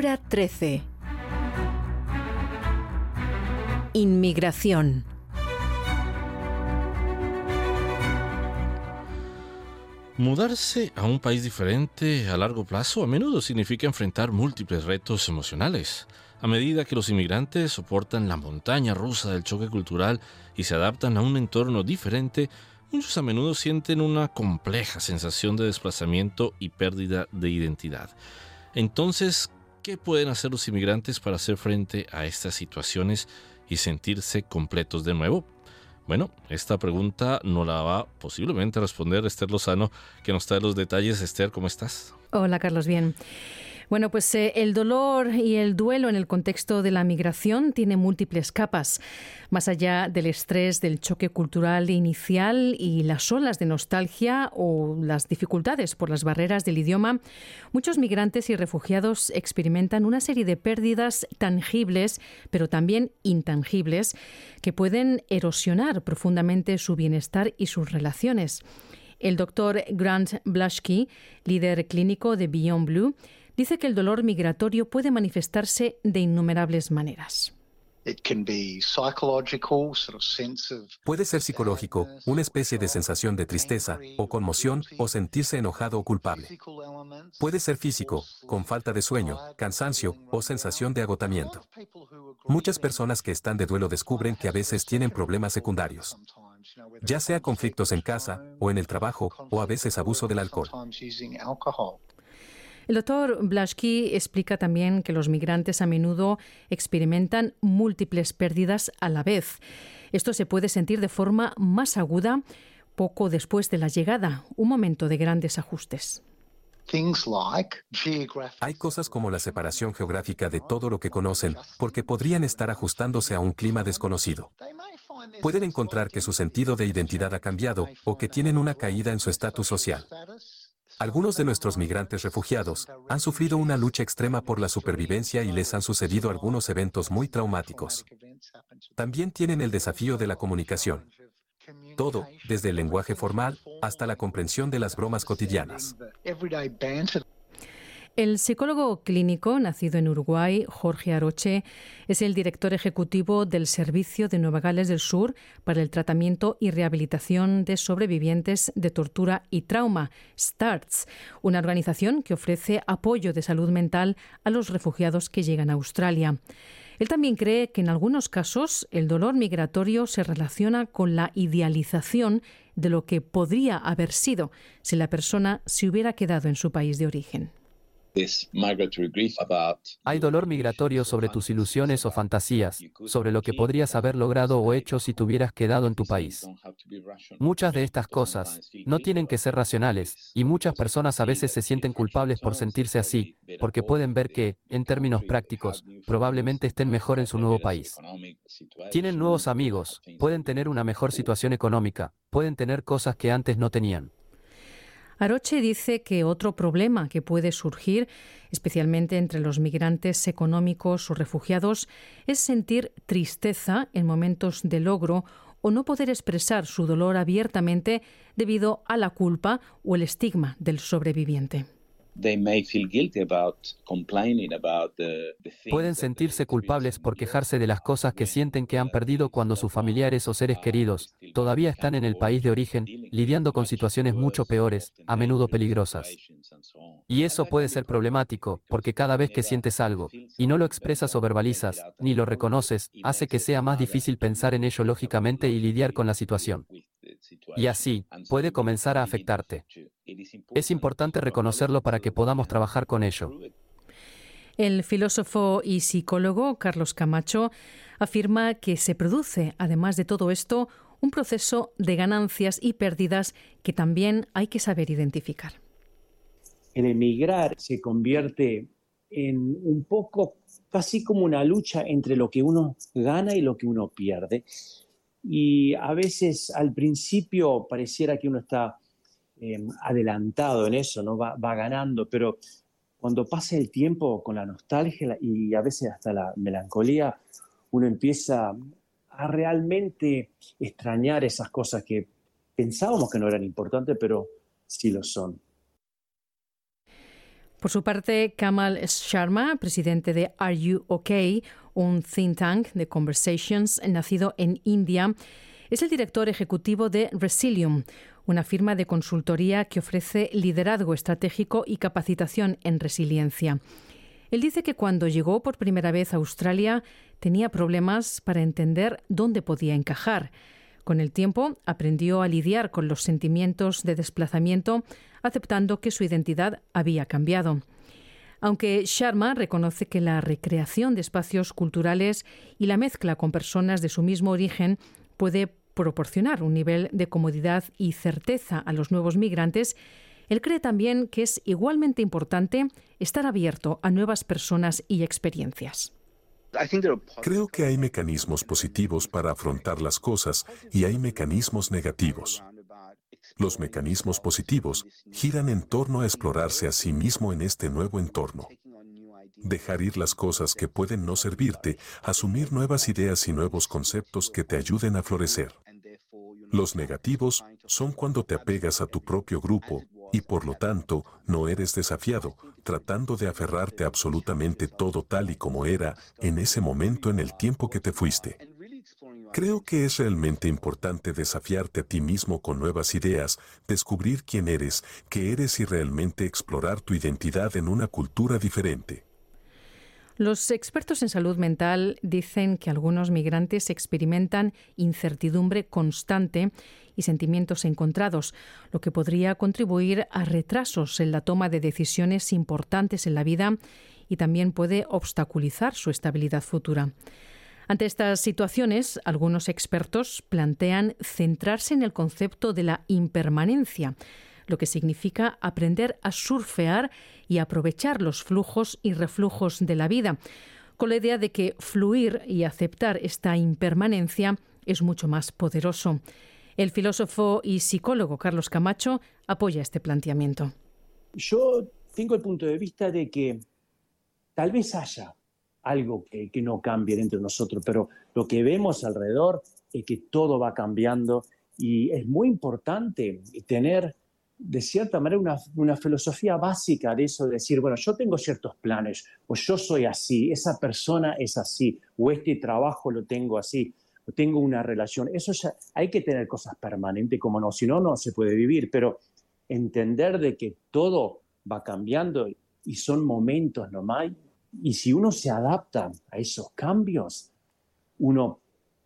Hora 13. Inmigración. Mudarse a un país diferente a largo plazo a menudo significa enfrentar múltiples retos emocionales. A medida que los inmigrantes soportan la montaña rusa del choque cultural y se adaptan a un entorno diferente, muchos a menudo sienten una compleja sensación de desplazamiento y pérdida de identidad. Entonces, ¿qué pueden hacer los inmigrantes para hacer frente a estas situaciones y sentirse completos de nuevo? Bueno, esta pregunta no la va posiblemente a responder Esther Lozano, que nos trae los detalles. Esther, ¿cómo estás? Hola, Carlos, bien. Bueno, pues eh, el dolor y el duelo en el contexto de la migración tiene múltiples capas. Más allá del estrés del choque cultural inicial y las olas de nostalgia o las dificultades por las barreras del idioma, muchos migrantes y refugiados experimentan una serie de pérdidas tangibles, pero también intangibles, que pueden erosionar profundamente su bienestar y sus relaciones. El doctor Grant Blushkey, líder clínico de Beyond Blue, dice que el dolor migratorio puede manifestarse de innumerables maneras. Puede ser psicológico, una especie de sensación de tristeza o conmoción o sentirse enojado o culpable. Puede ser físico, con falta de sueño, cansancio o sensación de agotamiento. Muchas personas que están de duelo descubren que a veces tienen problemas secundarios, ya sea conflictos en casa o en el trabajo o a veces abuso del alcohol. El doctor Blaschke explica también que los migrantes a menudo experimentan múltiples pérdidas a la vez. Esto se puede sentir de forma más aguda poco después de la llegada, un momento de grandes ajustes. Hay cosas como la separación geográfica de todo lo que conocen, porque podrían estar ajustándose a un clima desconocido. Pueden encontrar que su sentido de identidad ha cambiado o que tienen una caída en su estatus social. Algunos de nuestros migrantes refugiados han sufrido una lucha extrema por la supervivencia y les han sucedido algunos eventos muy traumáticos. También tienen el desafío de la comunicación. Todo, desde el lenguaje formal hasta la comprensión de las bromas cotidianas. El psicólogo clínico, nacido en Uruguay, Jorge Aroche, es el director ejecutivo del Servicio de Nueva Gales del Sur para el Tratamiento y Rehabilitación de Sobrevivientes de Tortura y Trauma, STARTS, una organización que ofrece apoyo de salud mental a los refugiados que llegan a Australia. Él también cree que en algunos casos el dolor migratorio se relaciona con la idealización de lo que podría haber sido si la persona se hubiera quedado en su país de origen. Hay dolor migratorio sobre tus ilusiones o fantasías, sobre lo que podrías haber logrado o hecho si te hubieras quedado en tu país. Muchas de estas cosas no tienen que ser racionales, y muchas personas a veces se sienten culpables por sentirse así, porque pueden ver que, en términos prácticos, probablemente estén mejor en su nuevo país. Tienen nuevos amigos, pueden tener una mejor situación económica, pueden tener cosas que antes no tenían. Aroche dice que otro problema que puede surgir, especialmente entre los migrantes económicos o refugiados, es sentir tristeza en momentos de logro o no poder expresar su dolor abiertamente debido a la culpa o el estigma del sobreviviente. Pueden sentirse culpables por quejarse de las cosas que sienten que han perdido cuando sus familiares o seres queridos todavía están en el país de origen, lidiando con situaciones mucho peores, a menudo peligrosas. Y eso puede ser problemático, porque cada vez que sientes algo, y no lo expresas o verbalizas, ni lo reconoces, hace que sea más difícil pensar en ello lógicamente y lidiar con la situación. Y así, puede comenzar a afectarte. Es importante reconocerlo para que podamos trabajar con ello. El filósofo y psicólogo Carlos Camacho afirma que se produce, además de todo esto, un proceso de ganancias y pérdidas que también hay que saber identificar. El emigrar se convierte en un poco casi como una lucha entre lo que uno gana y lo que uno pierde. Y a veces al principio pareciera que uno está em, adelantado en eso, ¿no? Va, va, ganando, pero cuando pasa el tiempo con la nostalgia y a veces hasta la melancolía, uno empieza a realmente extrañar esas cosas que pensábamos que no eran importantes, pero sí lo son. Por su parte, Kamal Sharma, presidente de Are You OK, un think tank de conversations nacido en India, es el director ejecutivo de Resilium, una firma de consultoría que ofrece liderazgo estratégico y capacitación en resiliencia. Él dice que cuando llegó por primera vez a Australia tenía problemas para entender dónde podía encajar. Con el tiempo aprendió a lidiar con los sentimientos de desplazamiento, aceptando que su identidad había cambiado. Aunque Sharma reconoce que la recreación de espacios culturales y la mezcla con personas de su mismo origen puede proporcionar un nivel de comodidad y certeza a los nuevos migrantes, él cree también que es igualmente importante estar abierto a nuevas personas y experiencias. Creo que hay mecanismos positivos para afrontar las cosas y hay mecanismos negativos. Los mecanismos positivos giran en torno a explorarse a sí mismo en este nuevo entorno. Dejar ir las cosas que pueden no servirte, asumir nuevas ideas y nuevos conceptos que te ayuden a florecer. Los negativos son cuando te apegas a tu propio grupo y por lo tanto no eres desafiado, tratando de aferrarte absolutamente todo tal y como era en ese momento en el tiempo que te fuiste. Creo que es realmente importante desafiarte a ti mismo con nuevas ideas, descubrir quién eres, qué eres y realmente explorar tu identidad en una cultura diferente. Los expertos en salud mental dicen que algunos migrantes experimentan incertidumbre constante y sentimientos encontrados, lo que podría contribuir a retrasos en la toma de decisiones importantes en la vida y también puede obstaculizar su estabilidad futura. Ante estas situaciones, algunos expertos plantean centrarse en el concepto de la impermanencia, lo que significa aprender a surfear y aprovechar los flujos y reflujos de la vida, con la idea de que fluir y aceptar esta impermanencia es mucho más poderoso. El filósofo y psicólogo Carlos Camacho apoya este planteamiento. Yo tengo el punto de vista de que tal vez haya algo que, que no cambie entre nosotros, pero lo que vemos alrededor es que todo va cambiando y es muy importante tener de cierta manera una, una, filosofía básica de eso, de decir, bueno, yo tengo ciertos planes, o yo soy así, esa persona es así, o este trabajo lo tengo así, o tengo una relación. Eso ya, hay que tener cosas permanentes, como no, si no, no se puede vivir, pero entender de que todo va cambiando y son momentos nomás, y si uno se adapta a esos cambios, uno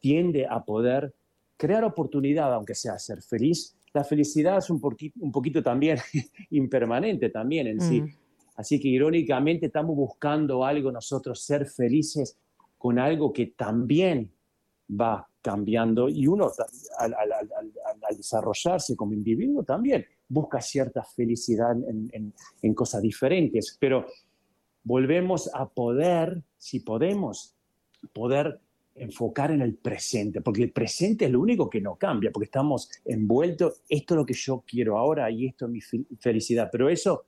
tiende a poder crear oportunidad, aunque sea ser feliz, la felicidad es un, un poquito también impermanente también en sí. Mm. Así que irónicamente estamos buscando algo nosotros, ser felices con algo que también va cambiando y uno al, desarrollarse como individuo también busca cierta felicidad en, en cosas diferentes, pero volvemos a poder, si podemos, poder enfocar en el presente, porque el presente es lo único que no cambia, porque estamos envueltos, esto es lo que yo quiero ahora y esto es mi felicidad, pero eso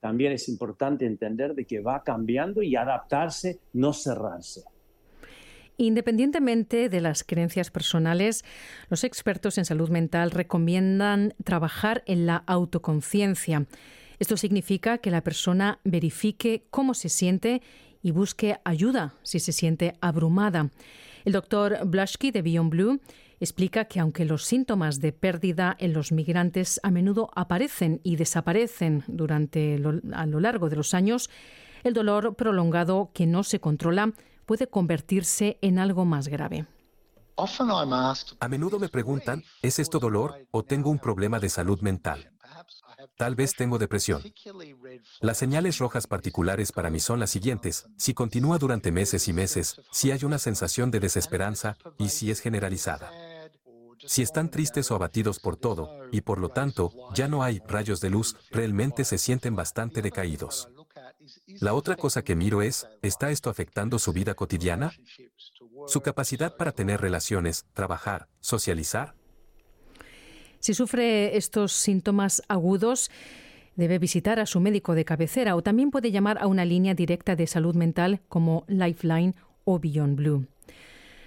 también es importante entender de que va cambiando y adaptarse, no cerrarse. Independientemente de las creencias personales, los expertos en salud mental recomiendan trabajar en la autoconciencia. Esto significa que la persona verifique cómo se siente y busque ayuda si se siente abrumada. El doctor Blushky de Beyond Blue explica que aunque los síntomas de pérdida en los migrantes a menudo aparecen y desaparecen durante a lo largo de los años, el dolor prolongado que no se controla puede convertirse en algo más grave. A menudo me preguntan, ¿es esto dolor o tengo un problema de salud mental? Tal vez tengo depresión. Las señales rojas particulares para mí son las siguientes. Si continúa durante meses y meses, si hay una sensación de desesperanza y si es generalizada. Si están tristes o abatidos por todo, y por lo tanto, ya no hay rayos de luz, realmente se sienten bastante decaídos. La otra cosa que miro es, ¿está esto afectando su vida cotidiana? ¿Su capacidad para tener relaciones, trabajar, socializar? Si sufre estos síntomas agudos, debe visitar a su médico de cabecera o también puede llamar a una línea directa de salud mental como Lifeline o Beyond Blue.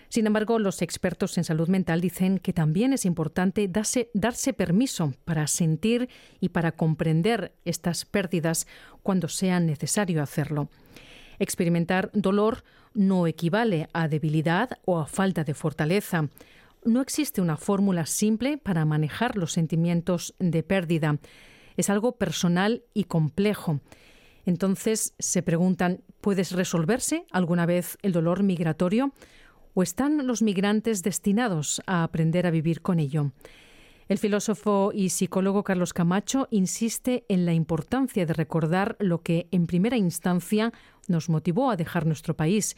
Sin embargo, los expertos en salud mental dicen que también es importante darse, permiso para sentir y para comprender estas pérdidas cuando sea necesario hacerlo. Experimentar dolor no equivale a debilidad o a falta de fortaleza. No existe una fórmula simple para manejar los sentimientos de pérdida. Es algo personal y complejo. Entonces se preguntan, ¿puedes resolverse alguna vez el dolor migratorio? ¿O están los migrantes destinados a aprender a vivir con ello? El filósofo y psicólogo Carlos Camacho insiste en la importancia de recordar lo que en primera instancia nos motivó a dejar nuestro país,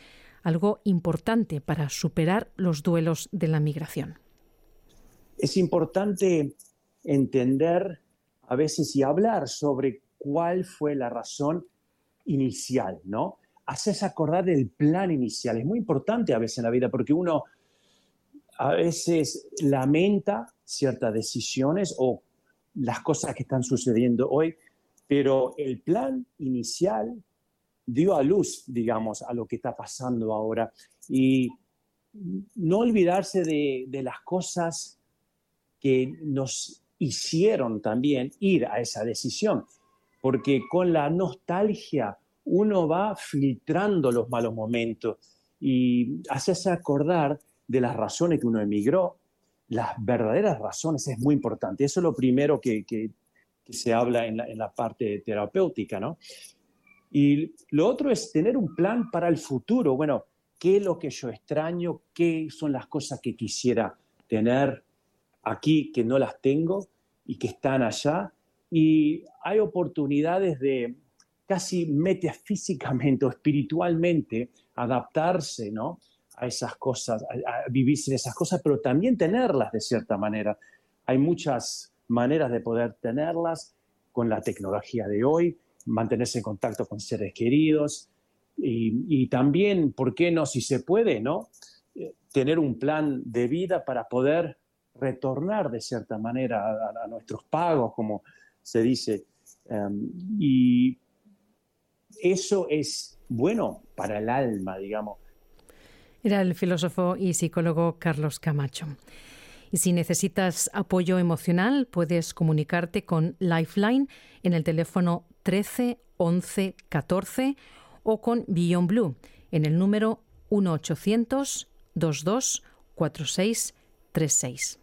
algo importante para superar los duelos de la migración. Es importante entender a veces y hablar sobre cuál fue la razón inicial, ¿no? Haces acordar del plan inicial. Es muy importante a veces en la vida porque uno a veces lamenta ciertas decisiones o las cosas que están sucediendo hoy, pero el plan inicial dio a luz, digamos, a lo que está pasando ahora. Y no olvidarse de, las cosas que nos hicieron también ir a esa decisión porque con la nostalgia uno va filtrando los malos momentos y hace acordar de las razones que uno emigró, las verdaderas razones es muy importante. Eso es lo primero que, se habla en la, parte terapéutica, ¿no? Y lo otro es tener un plan para el futuro. Bueno, ¿qué es lo que yo extraño? ¿Qué son las cosas que quisiera tener aquí que no las tengo y que están allá? y hay oportunidades de casi metafísicamente o espiritualmente adaptarse ¿no? a esas cosas, a, vivir sin esas cosas, pero también tenerlas de cierta manera. Hay muchas maneras de poder tenerlas con la tecnología de hoy, mantenerse en contacto con seres queridos y, también, ¿por qué no, si se puede, ¿no? Eh, tener un plan de vida para poder retornar de cierta manera a, nuestros pagos, como se dice. Em, y eso es bueno para el alma, digamos. Era el filósofo y psicólogo Carlos Camacho. Y si necesitas apoyo emocional, puedes comunicarte con Lifeline en el teléfono 13 11 14 o con Beyond Blue en el número 1 800 22 46 36.